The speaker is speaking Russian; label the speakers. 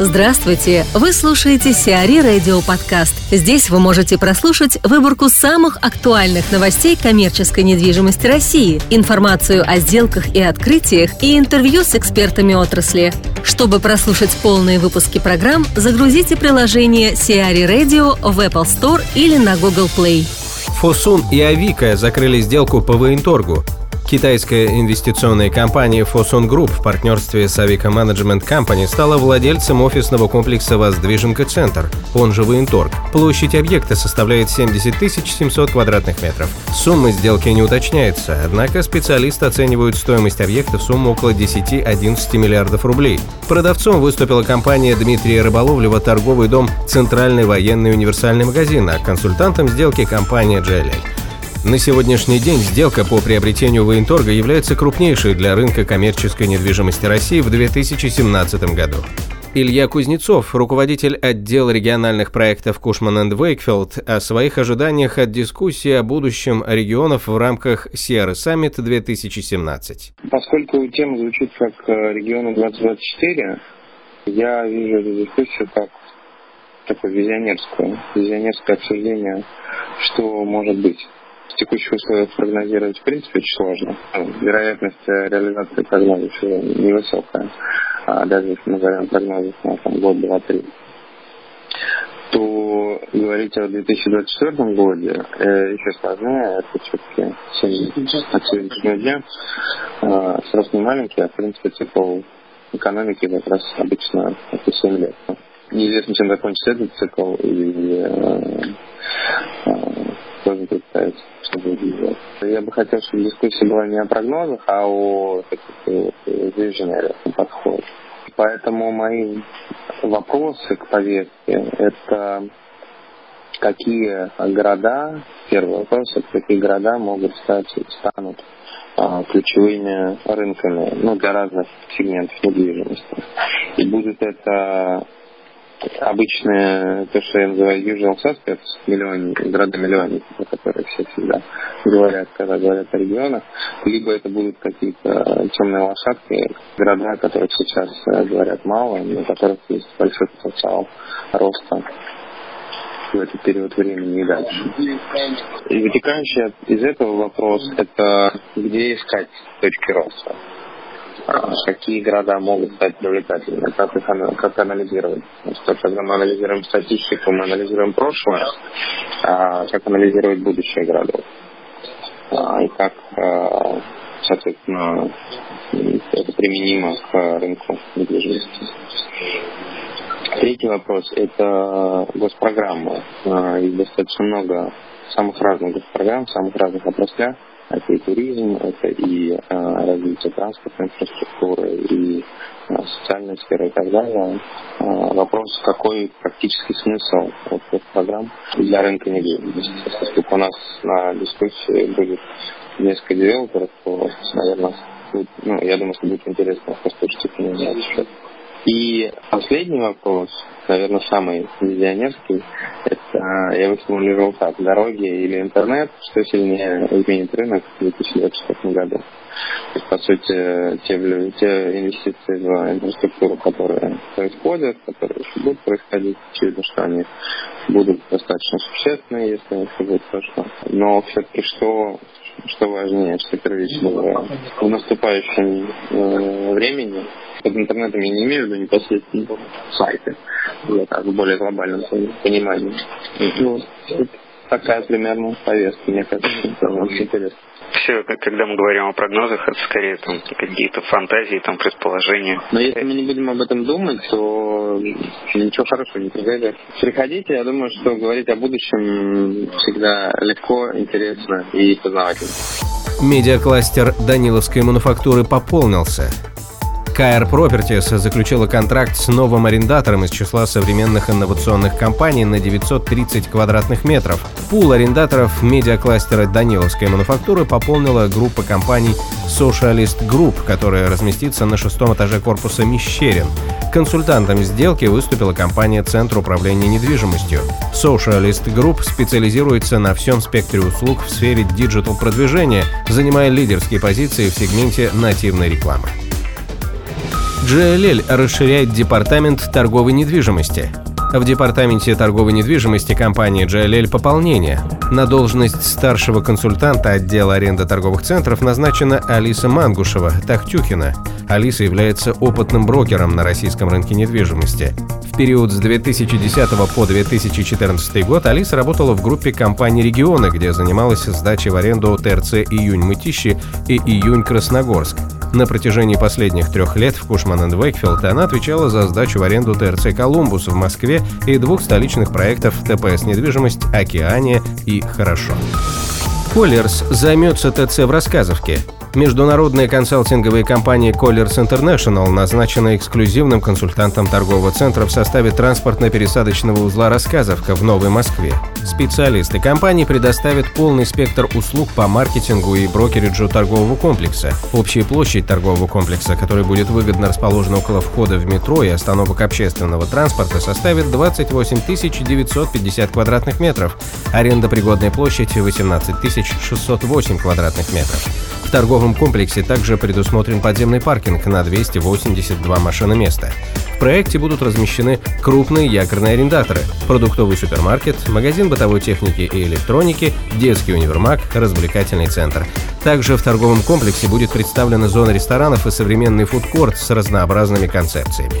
Speaker 1: Здравствуйте! Вы слушаете Сиари Радио Подкаст. Здесь вы можете прослушать выборку самых актуальных новостей коммерческой недвижимости России, информацию о сделках и открытиях и интервью с экспертами отрасли. Чтобы прослушать полные выпуски программ, загрузите приложение Сиари Radio в Apple Store или на Google Play.
Speaker 2: Фосун и Авика закрыли сделку по военторгу. Китайская инвестиционная компания Fosun Group в партнерстве с Avica Management Company стала владельцем офисного комплекса «Воздвиженка Центр», он же «Военторг». Площадь объекта составляет 70 700 квадратных метров. Сумма сделки не уточняется, однако специалисты оценивают стоимость объекта в сумму около 10-11 миллиардов рублей. Продавцом выступила компания Дмитрия Рыболовлева торговый дом «Центральный военный универсальный магазин», а консультантом сделки компания «Джелель». На сегодняшний день сделка по приобретению военторга является крупнейшей для рынка коммерческой недвижимости России в 2017 году. Илья Кузнецов, руководитель отдела региональных проектов Кушман энд Вейкфилд, о своих ожиданиях от дискуссии о будущем регионов в рамках Sierra Summit 2017.
Speaker 3: Поскольку тема звучит как э, регионы 2024, я вижу эту дискуссию как такое визионерское, визионерское обсуждение, что может быть в текущих условиях прогнозировать в принципе очень сложно. Вероятность реализации прогнозов невысокая, а даже если мы говорим о прогнозах на там, год, два, три то говорить о 2024 годе э, еще сложнее. Это все-таки от сегодняшнего дня э, срок не маленький, а в принципе цикл экономики как раз обычно это 7 лет. Неизвестно, чем закончится этот цикл, и э, сложно представить, что будет делать. Я бы хотел, чтобы дискуссия была не о прогнозах, а о таких visionary подходе. Поэтому мои вопросы к повестке – это какие города, первый вопрос, это какие города могут стать, станут а, ключевыми рынками ну, для разных сегментов недвижимости. И будет это обычные, то, что я называю usual suspects, миллион, города-миллионники, все всегда говорят, когда говорят о регионах, либо это будут какие-то темные лошадки, города, о которых сейчас э, говорят мало, но у которых есть большой потенциал роста в этот период времени и дальше. И вытекающий из этого вопрос – это где искать точки роста какие города могут стать привлекательными, как их как анализировать. Что когда мы анализируем статистику, мы анализируем прошлое, а как анализировать будущее городов. А, и как, а, соответственно, это применимо к рынку недвижимости. Третий вопрос – это госпрограммы. А, есть достаточно много самых разных госпрограмм, самых разных отраслях. Это и туризм, это и э, развитие транспортной инфраструктуры, и э, социальная сфера и так далее. Э, вопрос, какой практический смысл вот, этих программ для рынка недвижимости. Если у нас на дискуссии будет несколько девелоперов, то, наверное, будет, ну, я думаю, что будет интересно послушать их мнение И последний вопрос, наверное, самый визионерский, я бы сформулировал так, дороги или интернет, что сильнее изменит рынок в 2024 году. То есть, по сути, те, те инвестиции в инфраструктуру, которые происходят, которые еще будут происходить, очевидно, что они будут достаточно существенные, если все будет хорошо. Но все-таки что, что важнее, что первичного в наступающем э, времени под интернетом я не имею в виду непосредственно сайты, я так, в более глобальном понимании. Ну, такая примерно повестка, мне кажется, это очень интересно.
Speaker 4: Все, когда мы говорим о прогнозах, это скорее там какие-то фантазии, там предположения.
Speaker 3: Но если мы не будем об этом думать, то ничего хорошего не произойдет. Приходите, я думаю, что говорить о будущем всегда легко, интересно и познавательно.
Speaker 2: Медиакластер Даниловской мануфактуры пополнился. KR Properties заключила контракт с новым арендатором из числа современных инновационных компаний на 930 квадратных метров. Пул арендаторов медиакластера Даниловской мануфактуры пополнила группа компаний Socialist Group, которая разместится на шестом этаже корпуса Мещерин. Консультантом сделки выступила компания Центр управления недвижимостью. Socialist Group специализируется на всем спектре услуг в сфере диджитал-продвижения, занимая лидерские позиции в сегменте нативной рекламы. GLL расширяет департамент торговой недвижимости. В департаменте торговой недвижимости компании GLL пополнение. На должность старшего консультанта отдела аренды торговых центров назначена Алиса Мангушева, Тахтюхина. Алиса является опытным брокером на российском рынке недвижимости. В период с 2010 по 2014 год Алиса работала в группе компании «Регионы», где занималась сдачей в аренду ТРЦ «Июнь-Мытищи» и «Июнь-Красногорск». На протяжении последних трех лет в Кушман энд Вейкфилд она отвечала за сдачу в аренду ТРЦ «Колумбус» в Москве и двух столичных проектов ТПС «Недвижимость», «Океания» и «Хорошо». Коллерс займется ТЦ в Рассказовке. Международная консалтинговая компания Colliers International назначена эксклюзивным консультантом торгового центра в составе транспортно-пересадочного узла «Рассказовка» в Новой Москве. Специалисты компании предоставят полный спектр услуг по маркетингу и брокериджу торгового комплекса. Общая площадь торгового комплекса, который будет выгодно расположен около входа в метро и остановок общественного транспорта, составит 28 950 квадратных метров. Аренда пригодной площади 18 608 квадратных метров торговом комплексе также предусмотрен подземный паркинг на 282 машиноместа. В проекте будут размещены крупные якорные арендаторы, продуктовый супермаркет, магазин бытовой техники и электроники, детский универмаг, развлекательный центр. Также в торговом комплексе будет представлена зона ресторанов и современный фудкорт с разнообразными концепциями.